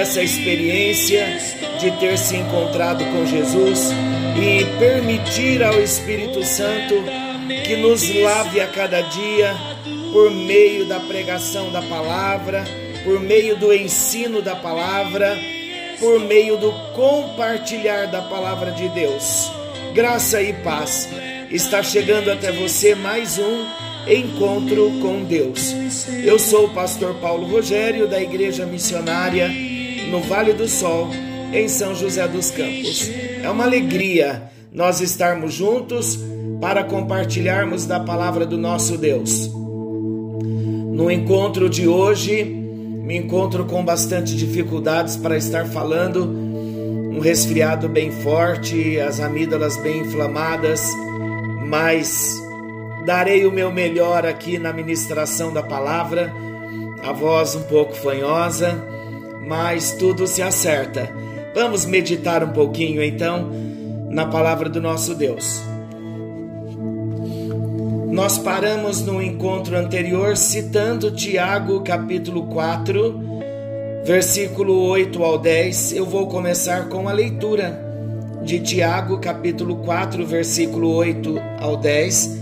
essa experiência de ter se encontrado com Jesus e permitir ao Espírito Santo que nos lave a cada dia por meio da pregação da palavra, por meio do ensino da palavra, por meio do compartilhar da palavra de Deus. Graça e paz. Está chegando até você mais um encontro com Deus. Eu sou o pastor Paulo Rogério da Igreja Missionária no Vale do Sol, em São José dos Campos. É uma alegria nós estarmos juntos para compartilharmos da palavra do nosso Deus. No encontro de hoje, me encontro com bastante dificuldades para estar falando, um resfriado bem forte, as amígdalas bem inflamadas, mas darei o meu melhor aqui na ministração da palavra, a voz um pouco fanhosa, mas tudo se acerta. Vamos meditar um pouquinho então na palavra do nosso Deus. Nós paramos no encontro anterior citando Tiago capítulo 4, versículo 8 ao 10. Eu vou começar com a leitura de Tiago capítulo 4, versículo 8 ao 10.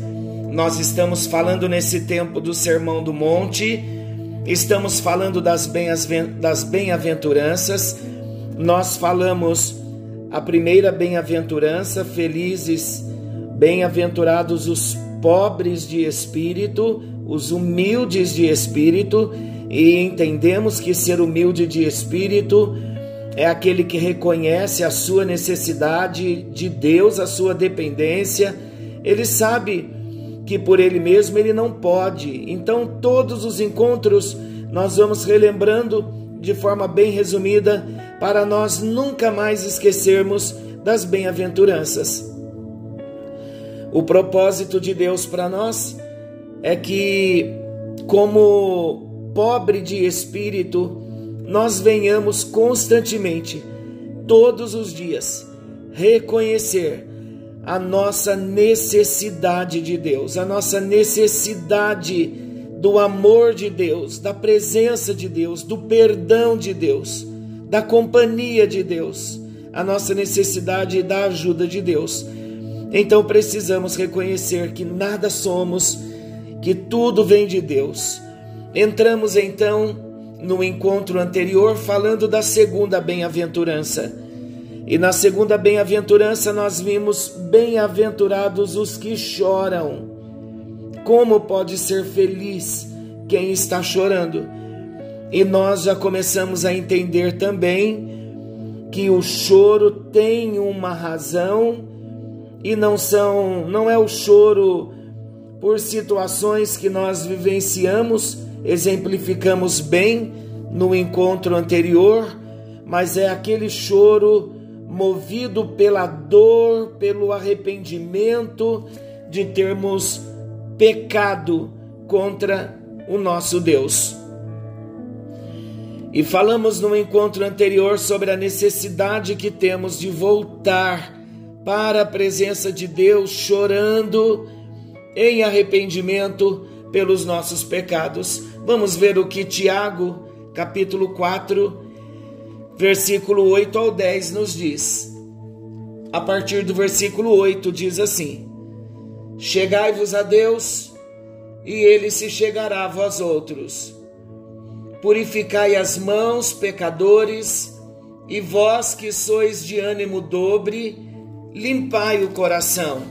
Nós estamos falando nesse tempo do Sermão do Monte, estamos falando das bem-aventuranças. Nós falamos a primeira bem-aventurança, felizes, bem-aventurados os pobres de espírito, os humildes de espírito, e entendemos que ser humilde de espírito é aquele que reconhece a sua necessidade de Deus, a sua dependência. Ele sabe que por ele mesmo ele não pode. Então, todos os encontros nós vamos relembrando de forma bem resumida para nós nunca mais esquecermos das bem-aventuranças. O propósito de Deus para nós é que, como pobre de espírito, nós venhamos constantemente, todos os dias, reconhecer a nossa necessidade de Deus, a nossa necessidade do amor de Deus, da presença de Deus, do perdão de Deus, da companhia de Deus, a nossa necessidade da ajuda de Deus. Então precisamos reconhecer que nada somos, que tudo vem de Deus. Entramos então no encontro anterior falando da segunda bem-aventurança. E na segunda bem-aventurança nós vimos bem-aventurados os que choram. Como pode ser feliz quem está chorando? E nós já começamos a entender também que o choro tem uma razão e não são, não é o choro por situações que nós vivenciamos, exemplificamos bem no encontro anterior, mas é aquele choro movido pela dor, pelo arrependimento de termos pecado contra o nosso Deus. E falamos no encontro anterior sobre a necessidade que temos de voltar para a presença de Deus, chorando em arrependimento pelos nossos pecados. Vamos ver o que Tiago, capítulo 4, versículo 8 ao 10 nos diz. A partir do versículo 8 diz assim: Chegai-vos a Deus, e ele se chegará a vós outros. Purificai as mãos, pecadores, e vós que sois de ânimo dobre, limpai o coração.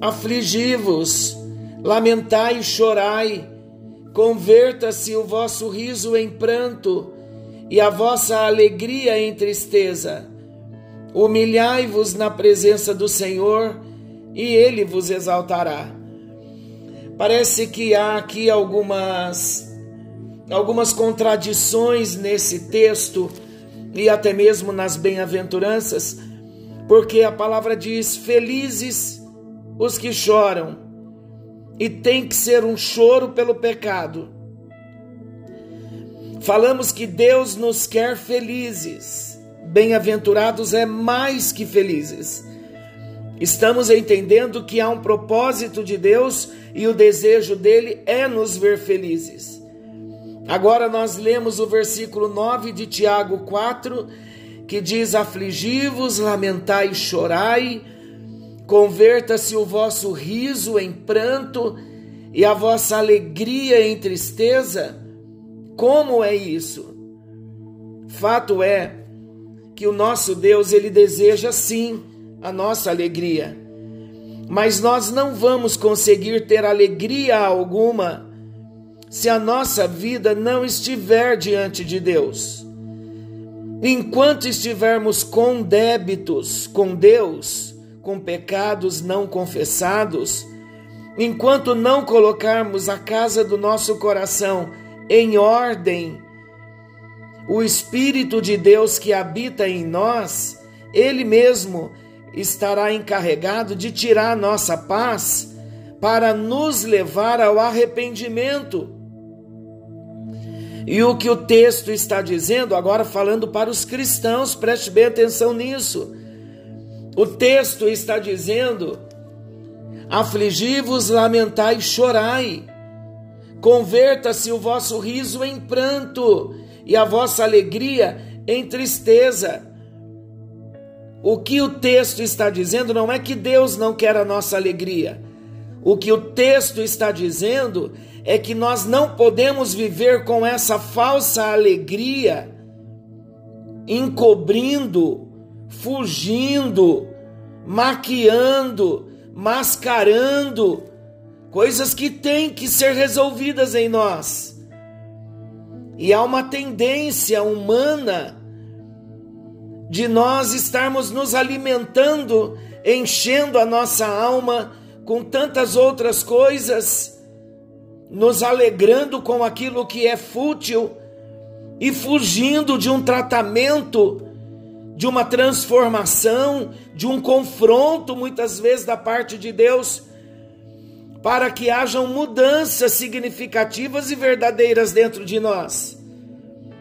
afligi-vos, lamentai e chorai, converta-se o vosso riso em pranto e a vossa alegria em tristeza. Humilhai-vos na presença do Senhor e ele vos exaltará. Parece que há aqui algumas algumas contradições nesse texto e até mesmo nas bem-aventuranças, porque a palavra diz: Felizes os que choram, e tem que ser um choro pelo pecado. Falamos que Deus nos quer felizes, bem-aventurados é mais que felizes. Estamos entendendo que há um propósito de Deus e o desejo dele é nos ver felizes. Agora nós lemos o versículo 9 de Tiago 4, que diz: Afligi-vos, lamentai e chorai, converta-se o vosso riso em pranto e a vossa alegria em tristeza. Como é isso? Fato é que o nosso Deus, ele deseja sim a nossa alegria. Mas nós não vamos conseguir ter alegria alguma se a nossa vida não estiver diante de Deus. Enquanto estivermos com débitos com Deus, com pecados não confessados, enquanto não colocarmos a casa do nosso coração em ordem, o Espírito de Deus que habita em nós, Ele mesmo estará encarregado de tirar nossa paz para nos levar ao arrependimento. E o que o texto está dizendo, agora falando para os cristãos, preste bem atenção nisso. O texto está dizendo: afligi-vos, lamentai chorai. Converta-se o vosso riso em pranto e a vossa alegria em tristeza. O que o texto está dizendo não é que Deus não quer a nossa alegria. O que o texto está dizendo é que nós não podemos viver com essa falsa alegria, encobrindo, fugindo, maquiando, mascarando coisas que têm que ser resolvidas em nós. E há uma tendência humana de nós estarmos nos alimentando, enchendo a nossa alma com tantas outras coisas nos alegrando com aquilo que é fútil e fugindo de um tratamento, de uma transformação, de um confronto, muitas vezes, da parte de Deus, para que hajam mudanças significativas e verdadeiras dentro de nós.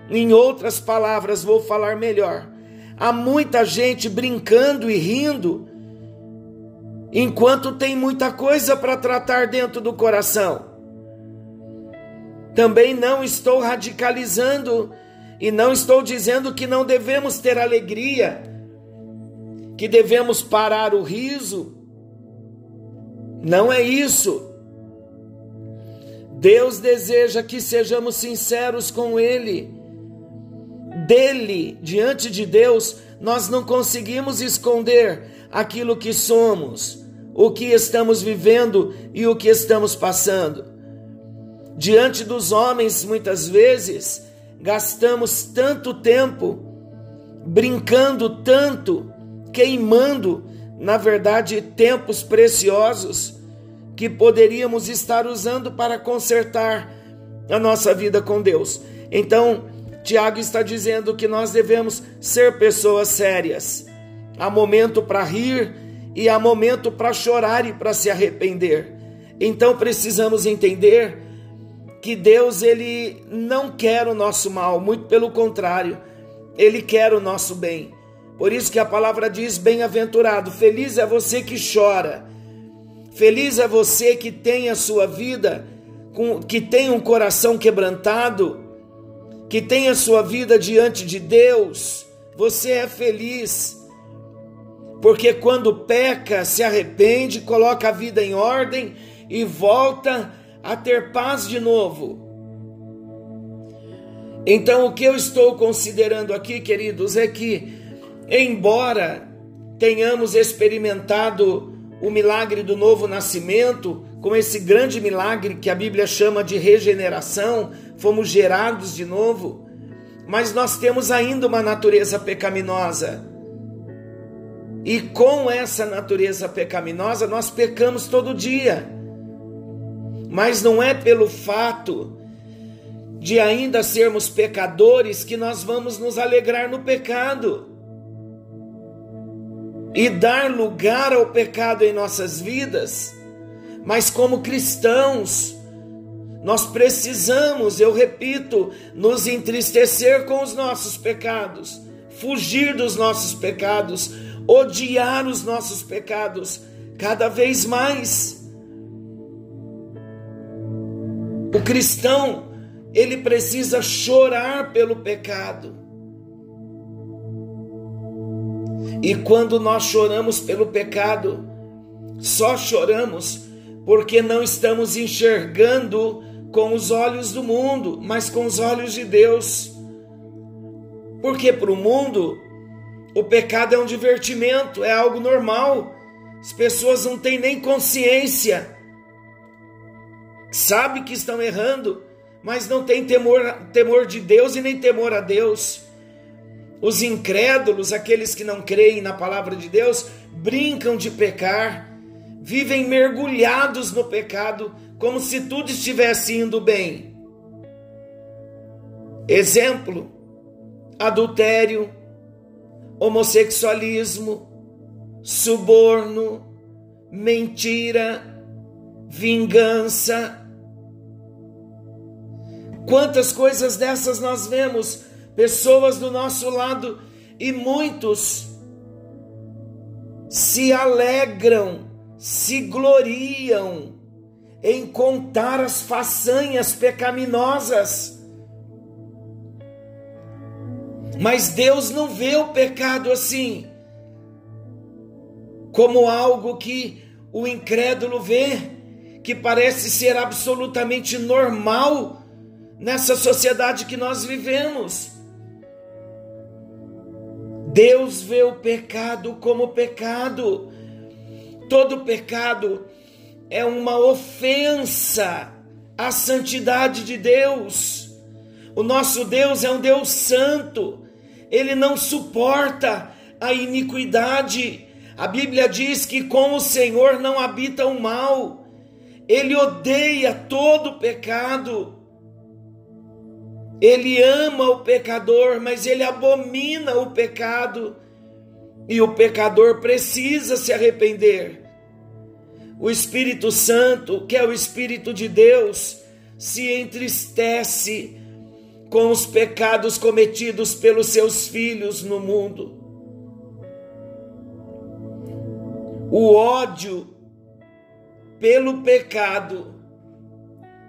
Em outras palavras, vou falar melhor. Há muita gente brincando e rindo, enquanto tem muita coisa para tratar dentro do coração. Também não estou radicalizando e não estou dizendo que não devemos ter alegria, que devemos parar o riso. Não é isso. Deus deseja que sejamos sinceros com Ele. Dele, diante de Deus, nós não conseguimos esconder aquilo que somos, o que estamos vivendo e o que estamos passando. Diante dos homens, muitas vezes, gastamos tanto tempo brincando tanto, queimando, na verdade, tempos preciosos que poderíamos estar usando para consertar a nossa vida com Deus. Então, Tiago está dizendo que nós devemos ser pessoas sérias. Há momento para rir e há momento para chorar e para se arrepender. Então precisamos entender que Deus ele não quer o nosso mal, muito pelo contrário, ele quer o nosso bem. Por isso que a palavra diz: bem-aventurado, feliz é você que chora. Feliz é você que tem a sua vida, que tem um coração quebrantado, que tem a sua vida diante de Deus. Você é feliz. Porque quando peca, se arrepende, coloca a vida em ordem e volta a ter paz de novo. Então, o que eu estou considerando aqui, queridos, é que, embora tenhamos experimentado o milagre do novo nascimento, com esse grande milagre que a Bíblia chama de regeneração, fomos gerados de novo, mas nós temos ainda uma natureza pecaminosa. E com essa natureza pecaminosa nós pecamos todo dia. Mas não é pelo fato de ainda sermos pecadores que nós vamos nos alegrar no pecado e dar lugar ao pecado em nossas vidas. Mas como cristãos, nós precisamos, eu repito, nos entristecer com os nossos pecados, fugir dos nossos pecados, odiar os nossos pecados cada vez mais. O cristão, ele precisa chorar pelo pecado. E quando nós choramos pelo pecado, só choramos porque não estamos enxergando com os olhos do mundo, mas com os olhos de Deus. Porque para o mundo, o pecado é um divertimento, é algo normal. As pessoas não têm nem consciência. Sabe que estão errando, mas não têm temor, temor de Deus e nem temor a Deus. Os incrédulos, aqueles que não creem na palavra de Deus, brincam de pecar, vivem mergulhados no pecado, como se tudo estivesse indo bem. Exemplo: adultério, homossexualismo, suborno, mentira, vingança. Quantas coisas dessas nós vemos pessoas do nosso lado e muitos se alegram, se gloriam em contar as façanhas pecaminosas. Mas Deus não vê o pecado assim, como algo que o incrédulo vê, que parece ser absolutamente normal nessa sociedade que nós vivemos. Deus vê o pecado como pecado. Todo pecado é uma ofensa à santidade de Deus. O nosso Deus é um Deus santo. Ele não suporta a iniquidade. A Bíblia diz que com o Senhor não habita o mal. Ele odeia todo pecado. Ele ama o pecador, mas ele abomina o pecado. E o pecador precisa se arrepender. O Espírito Santo, que é o Espírito de Deus, se entristece com os pecados cometidos pelos seus filhos no mundo. O ódio pelo pecado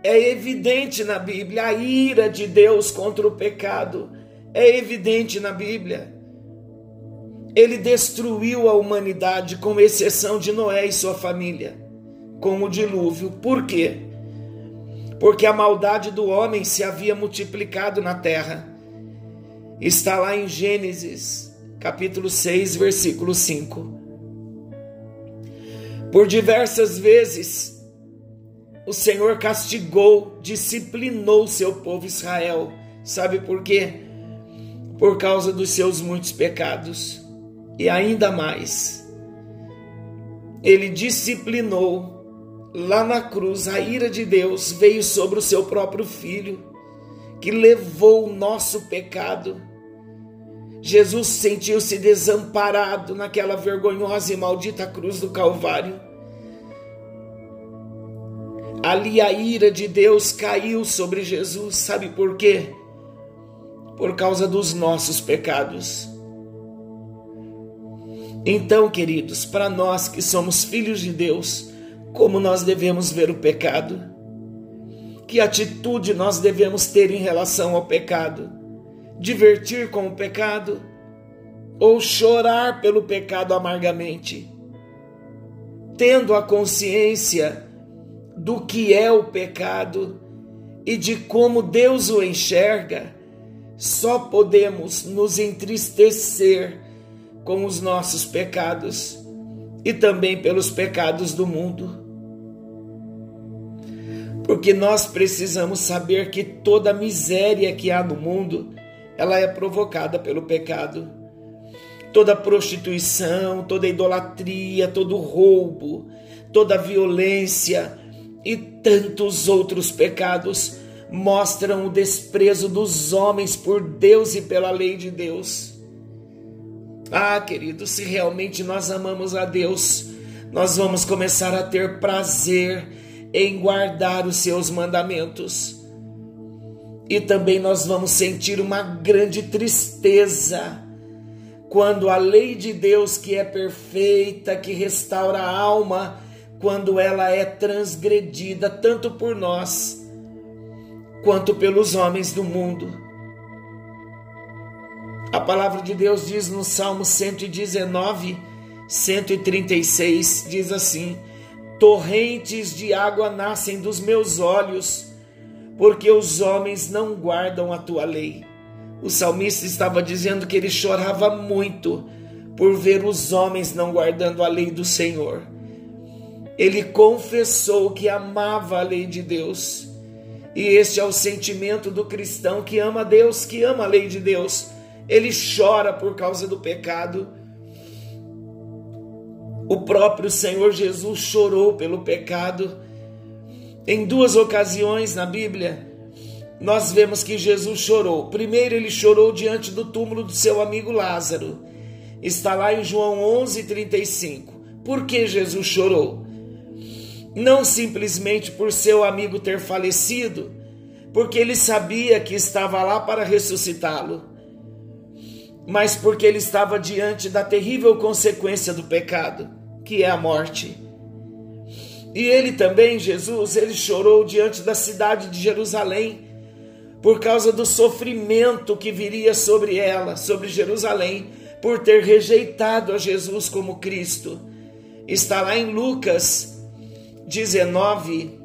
é evidente na Bíblia a ira de Deus contra o pecado. É evidente na Bíblia. Ele destruiu a humanidade, com exceção de Noé e sua família, com o dilúvio. Por quê? Porque a maldade do homem se havia multiplicado na terra. Está lá em Gênesis, capítulo 6, versículo 5. Por diversas vezes, o Senhor castigou, disciplinou seu povo Israel. Sabe por quê? Por causa dos seus muitos pecados. E ainda mais, ele disciplinou lá na cruz, a ira de Deus veio sobre o seu próprio filho, que levou o nosso pecado. Jesus sentiu-se desamparado naquela vergonhosa e maldita cruz do Calvário Ali a ira de Deus caiu sobre Jesus, sabe por quê? Por causa dos nossos pecados. Então, queridos, para nós que somos filhos de Deus, como nós devemos ver o pecado? Que atitude nós devemos ter em relação ao pecado? Divertir com o pecado? Ou chorar pelo pecado amargamente? Tendo a consciência do que é o pecado e de como Deus o enxerga, só podemos nos entristecer com os nossos pecados e também pelos pecados do mundo. Porque nós precisamos saber que toda miséria que há no mundo, ela é provocada pelo pecado. Toda prostituição, toda idolatria, todo roubo, toda violência e tantos outros pecados mostram o desprezo dos homens por Deus e pela lei de Deus. Ah, querido, se realmente nós amamos a Deus, nós vamos começar a ter prazer em guardar os seus mandamentos. E também nós vamos sentir uma grande tristeza quando a lei de Deus, que é perfeita, que restaura a alma, quando ela é transgredida tanto por nós quanto pelos homens do mundo. A palavra de Deus diz no Salmo 119, 136, diz assim: Torrentes de água nascem dos meus olhos, porque os homens não guardam a tua lei. O salmista estava dizendo que ele chorava muito por ver os homens não guardando a lei do Senhor. Ele confessou que amava a lei de Deus. E este é o sentimento do cristão que ama Deus, que ama a lei de Deus ele chora por causa do pecado. O próprio Senhor Jesus chorou pelo pecado. Em duas ocasiões na Bíblia, nós vemos que Jesus chorou. Primeiro, ele chorou diante do túmulo do seu amigo Lázaro. Está lá em João 11:35. Por que Jesus chorou? Não simplesmente por seu amigo ter falecido, porque ele sabia que estava lá para ressuscitá-lo mas porque ele estava diante da terrível consequência do pecado, que é a morte. E ele também, Jesus, ele chorou diante da cidade de Jerusalém, por causa do sofrimento que viria sobre ela, sobre Jerusalém, por ter rejeitado a Jesus como Cristo. Está lá em Lucas 19,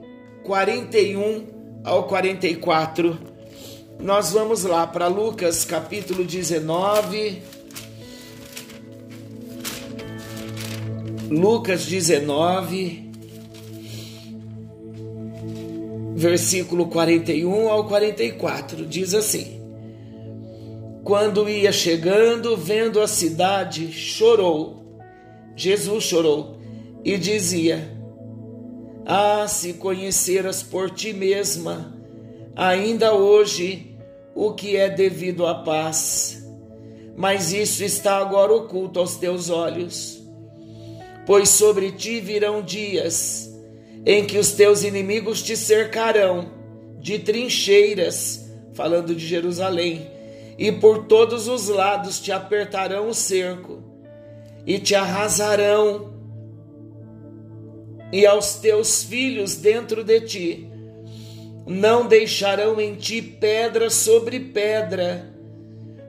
41 ao 44. Nós vamos lá para Lucas capítulo 19. Lucas 19, versículo 41 ao 44, diz assim: Quando ia chegando, vendo a cidade, chorou. Jesus chorou e dizia: Ah, se conheceras por ti mesma, ainda hoje o que é devido à paz, mas isso está agora oculto aos teus olhos. Pois sobre ti virão dias em que os teus inimigos te cercarão de trincheiras, falando de Jerusalém, e por todos os lados te apertarão o cerco e te arrasarão, e aos teus filhos dentro de ti não deixarão em ti pedra sobre pedra,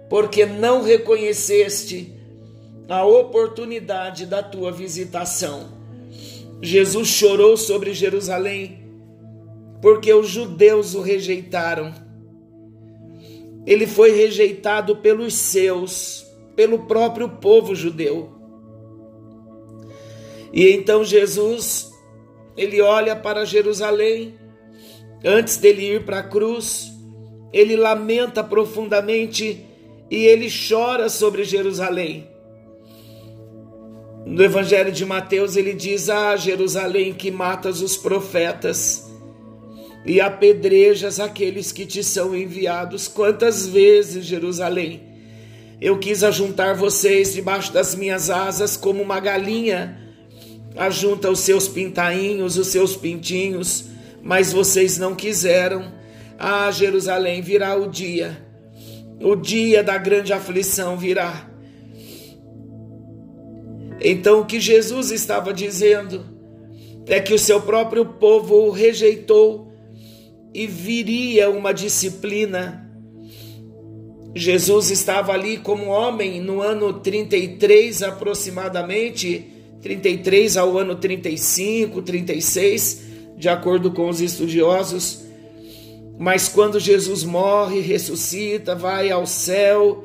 porque não reconheceste a oportunidade da tua visitação. Jesus chorou sobre Jerusalém, porque os judeus o rejeitaram. Ele foi rejeitado pelos seus, pelo próprio povo judeu. E então Jesus, ele olha para Jerusalém Antes dele ir para a cruz, ele lamenta profundamente e ele chora sobre Jerusalém. No Evangelho de Mateus, ele diz: Ah, Jerusalém, que matas os profetas e apedrejas aqueles que te são enviados. Quantas vezes, Jerusalém, eu quis ajuntar vocês debaixo das minhas asas, como uma galinha ajunta os seus pintainhos, os seus pintinhos mas vocês não quiseram. Ah, Jerusalém, virá o dia, o dia da grande aflição virá. Então, o que Jesus estava dizendo é que o seu próprio povo o rejeitou e viria uma disciplina. Jesus estava ali como homem no ano 33 aproximadamente, 33 ao ano 35, 36 de acordo com os estudiosos. Mas quando Jesus morre, ressuscita, vai ao céu,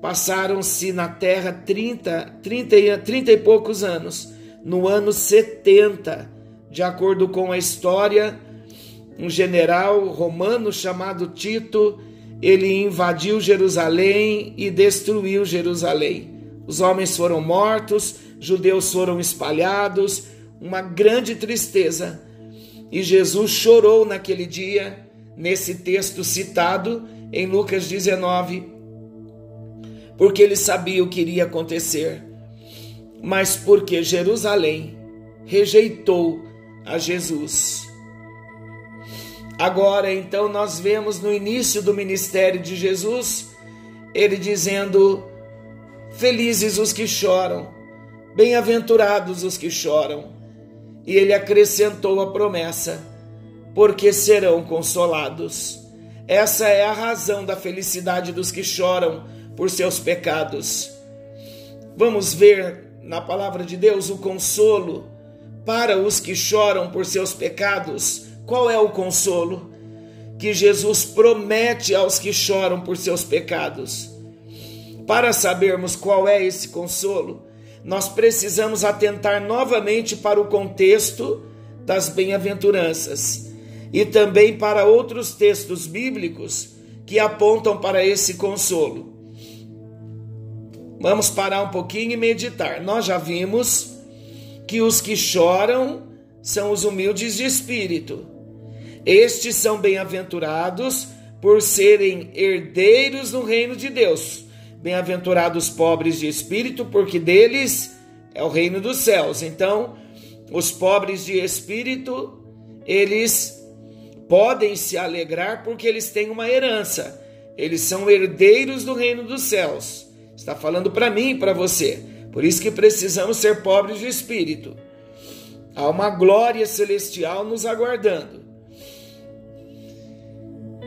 passaram-se na terra 30, 30, 30 e poucos anos. no ano 70, de acordo com a história, um general romano chamado Tito, ele invadiu Jerusalém e destruiu Jerusalém. Os homens foram mortos, judeus foram espalhados, uma grande tristeza. E Jesus chorou naquele dia, nesse texto citado em Lucas 19, porque ele sabia o que iria acontecer, mas porque Jerusalém rejeitou a Jesus. Agora, então, nós vemos no início do ministério de Jesus, ele dizendo: Felizes os que choram, bem-aventurados os que choram. E ele acrescentou a promessa: porque serão consolados. Essa é a razão da felicidade dos que choram por seus pecados. Vamos ver na palavra de Deus o consolo para os que choram por seus pecados qual é o consolo que Jesus promete aos que choram por seus pecados? Para sabermos qual é esse consolo, nós precisamos atentar novamente para o contexto das bem-aventuranças e também para outros textos bíblicos que apontam para esse consolo. Vamos parar um pouquinho e meditar. Nós já vimos que os que choram são os humildes de espírito. Estes são bem-aventurados por serem herdeiros do reino de Deus. Bem-aventurados pobres de espírito, porque deles é o reino dos céus. Então, os pobres de espírito, eles podem se alegrar porque eles têm uma herança. Eles são herdeiros do reino dos céus. Está falando para mim e para você. Por isso que precisamos ser pobres de espírito. Há uma glória celestial nos aguardando.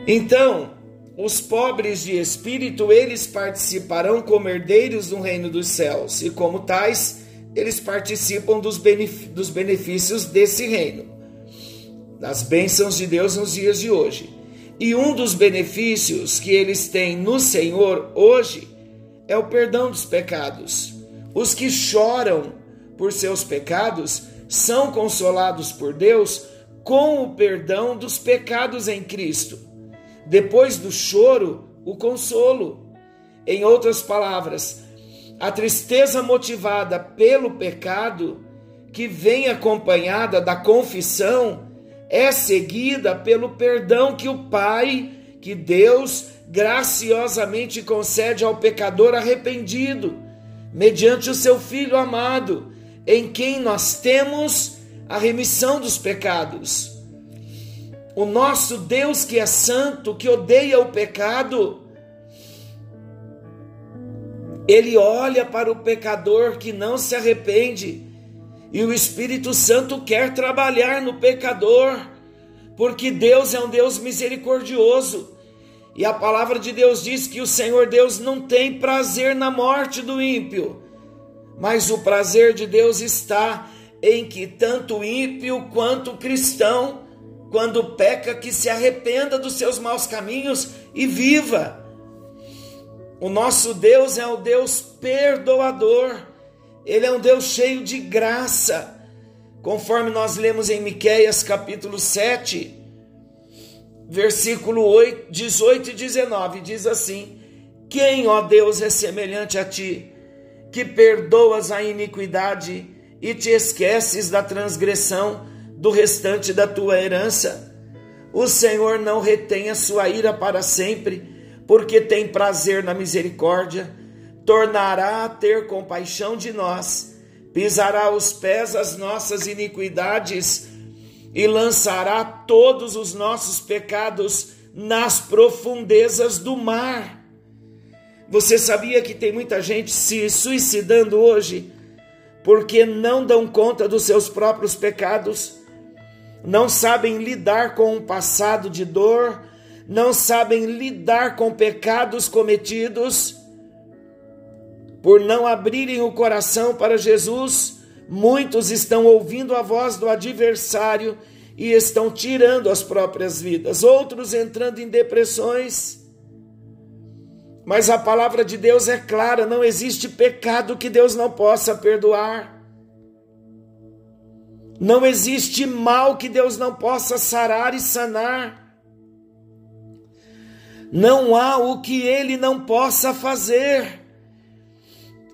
Então, os pobres de espírito, eles participarão como herdeiros do reino dos céus, e como tais, eles participam dos, benefícios desse reino, das bênçãos de Deus nos dias de hoje. E um dos benefícios que eles têm no Senhor hoje é o perdão dos pecados. Os que choram por seus pecados são consolados por Deus com o perdão dos pecados em Cristo. Depois do choro, o consolo. Em outras palavras, a tristeza motivada pelo pecado, que vem acompanhada da confissão, é seguida pelo perdão que o Pai, que Deus graciosamente concede ao pecador arrependido, mediante o seu Filho amado, em quem nós temos a remissão dos pecados. O nosso Deus que é santo, que odeia o pecado, ele olha para o pecador que não se arrepende, e o Espírito Santo quer trabalhar no pecador, porque Deus é um Deus misericordioso. E a palavra de Deus diz que o Senhor Deus não tem prazer na morte do ímpio, mas o prazer de Deus está em que tanto ímpio quanto cristão quando peca, que se arrependa dos seus maus caminhos e viva. O nosso Deus é o Deus perdoador, ele é um Deus cheio de graça, conforme nós lemos em Miqueias capítulo 7, versículo 8, 18 e 19, diz assim: Quem, ó Deus, é semelhante a ti, que perdoas a iniquidade e te esqueces da transgressão? Do restante da tua herança. O Senhor não retém a sua ira para sempre, porque tem prazer na misericórdia, tornará a ter compaixão de nós, pisará os pés as nossas iniquidades e lançará todos os nossos pecados nas profundezas do mar. Você sabia que tem muita gente se suicidando hoje porque não dão conta dos seus próprios pecados? Não sabem lidar com um passado de dor, não sabem lidar com pecados cometidos, por não abrirem o coração para Jesus, muitos estão ouvindo a voz do adversário e estão tirando as próprias vidas, outros entrando em depressões. Mas a palavra de Deus é clara: não existe pecado que Deus não possa perdoar. Não existe mal que Deus não possa sarar e sanar. Não há o que ele não possa fazer.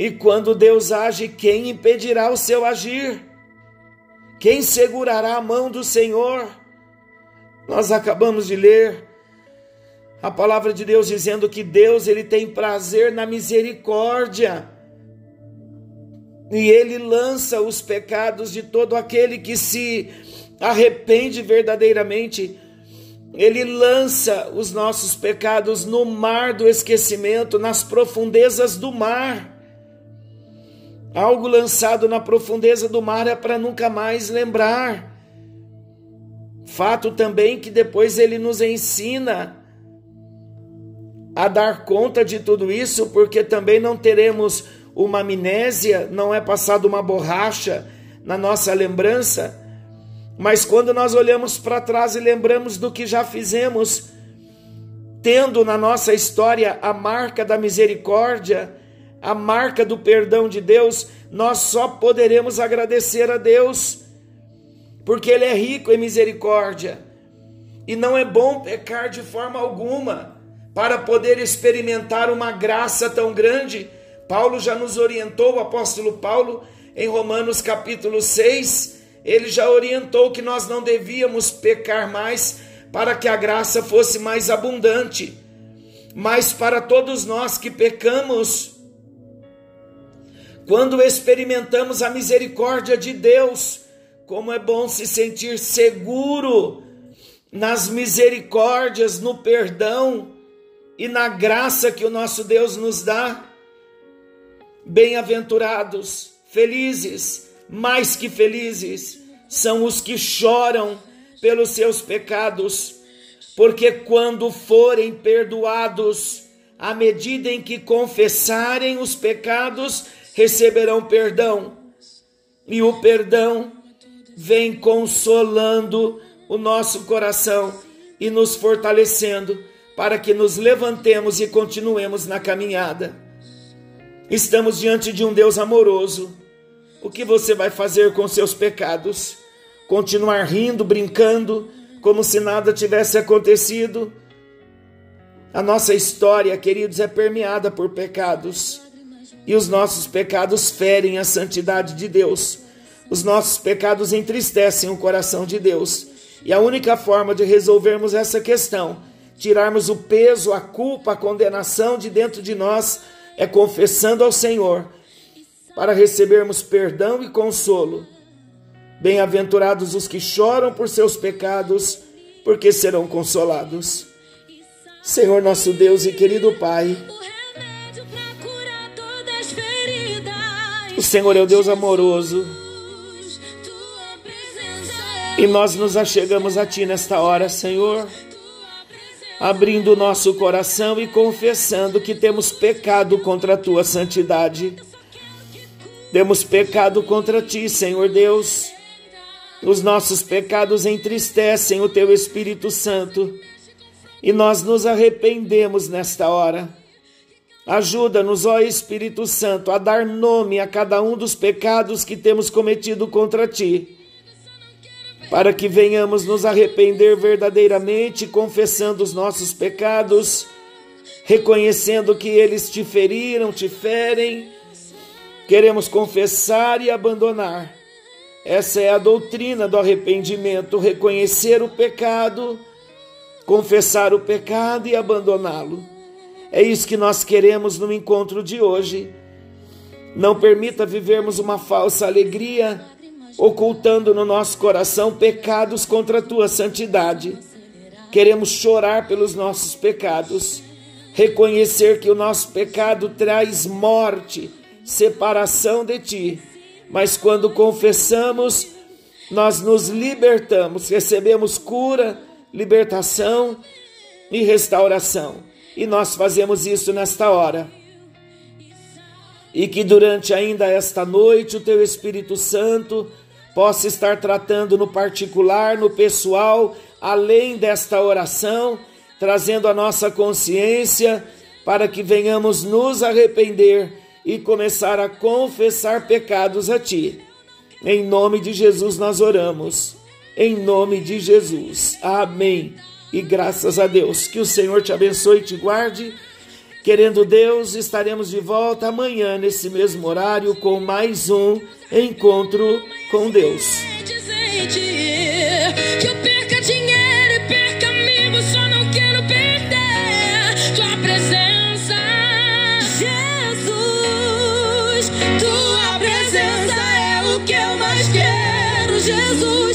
E quando Deus age, quem impedirá o seu agir? Quem segurará a mão do Senhor? Nós acabamos de ler a palavra de Deus dizendo que Deus ele tem prazer na misericórdia. E ele lança os pecados de todo aquele que se arrepende verdadeiramente. Ele lança os nossos pecados no mar do esquecimento, nas profundezas do mar. Algo lançado na profundeza do mar é para nunca mais lembrar. Fato também que depois ele nos ensina a dar conta de tudo isso, porque também não teremos uma amnésia, não é passado uma borracha na nossa lembrança, mas quando nós olhamos para trás e lembramos do que já fizemos, tendo na nossa história a marca da misericórdia, a marca do perdão de Deus, nós só poderemos agradecer a Deus, porque Ele é rico em misericórdia. E não é bom pecar de forma alguma para poder experimentar uma graça tão grande. Paulo já nos orientou, o apóstolo Paulo, em Romanos capítulo 6, ele já orientou que nós não devíamos pecar mais para que a graça fosse mais abundante. Mas para todos nós que pecamos, quando experimentamos a misericórdia de Deus, como é bom se sentir seguro nas misericórdias, no perdão, e na graça que o nosso Deus nos dá. Bem-aventurados, felizes, mais que felizes, são os que choram pelos seus pecados, porque quando forem perdoados, à medida em que confessarem os pecados, receberão perdão. E o perdão vem consolando o nosso coração e nos fortalecendo para que nos levantemos e continuemos na caminhada. Estamos diante de um Deus amoroso. O que você vai fazer com seus pecados? Continuar rindo, brincando, como se nada tivesse acontecido? A nossa história, queridos, é permeada por pecados. E os nossos pecados ferem a santidade de Deus. Os nossos pecados entristecem o coração de Deus. E a única forma de resolvermos essa questão tirarmos o peso, a culpa, a condenação de dentro de nós, é confessando ao Senhor, para recebermos perdão e consolo. Bem-aventurados os que choram por seus pecados, porque serão consolados. Senhor nosso Deus e querido Pai, o Senhor é o Deus amoroso. E nós nos achegamos a Ti nesta hora, Senhor abrindo nosso coração e confessando que temos pecado contra a tua santidade. Temos pecado contra ti, Senhor Deus. Os nossos pecados entristecem o teu Espírito Santo e nós nos arrependemos nesta hora. Ajuda-nos, ó Espírito Santo, a dar nome a cada um dos pecados que temos cometido contra ti para que venhamos nos arrepender verdadeiramente, confessando os nossos pecados, reconhecendo que eles te feriram, te ferem. Queremos confessar e abandonar. Essa é a doutrina do arrependimento: reconhecer o pecado, confessar o pecado e abandoná-lo. É isso que nós queremos no encontro de hoje. Não permita vivermos uma falsa alegria ocultando no nosso coração pecados contra a tua santidade. Queremos chorar pelos nossos pecados, reconhecer que o nosso pecado traz morte, separação de ti. Mas quando confessamos, nós nos libertamos, recebemos cura, libertação e restauração. E nós fazemos isso nesta hora. E que durante ainda esta noite o teu Espírito Santo possa estar tratando no particular, no pessoal, além desta oração, trazendo a nossa consciência para que venhamos nos arrepender e começar a confessar pecados a Ti. Em nome de Jesus nós oramos. Em nome de Jesus. Amém. E graças a Deus. Que o Senhor te abençoe e te guarde. Querendo Deus, estaremos de volta amanhã nesse mesmo horário com mais um encontro com Deus. Que eu perca dinheiro e perca só não quero perder tua presença, Jesus. Tua presença é o que eu mais quero, Jesus.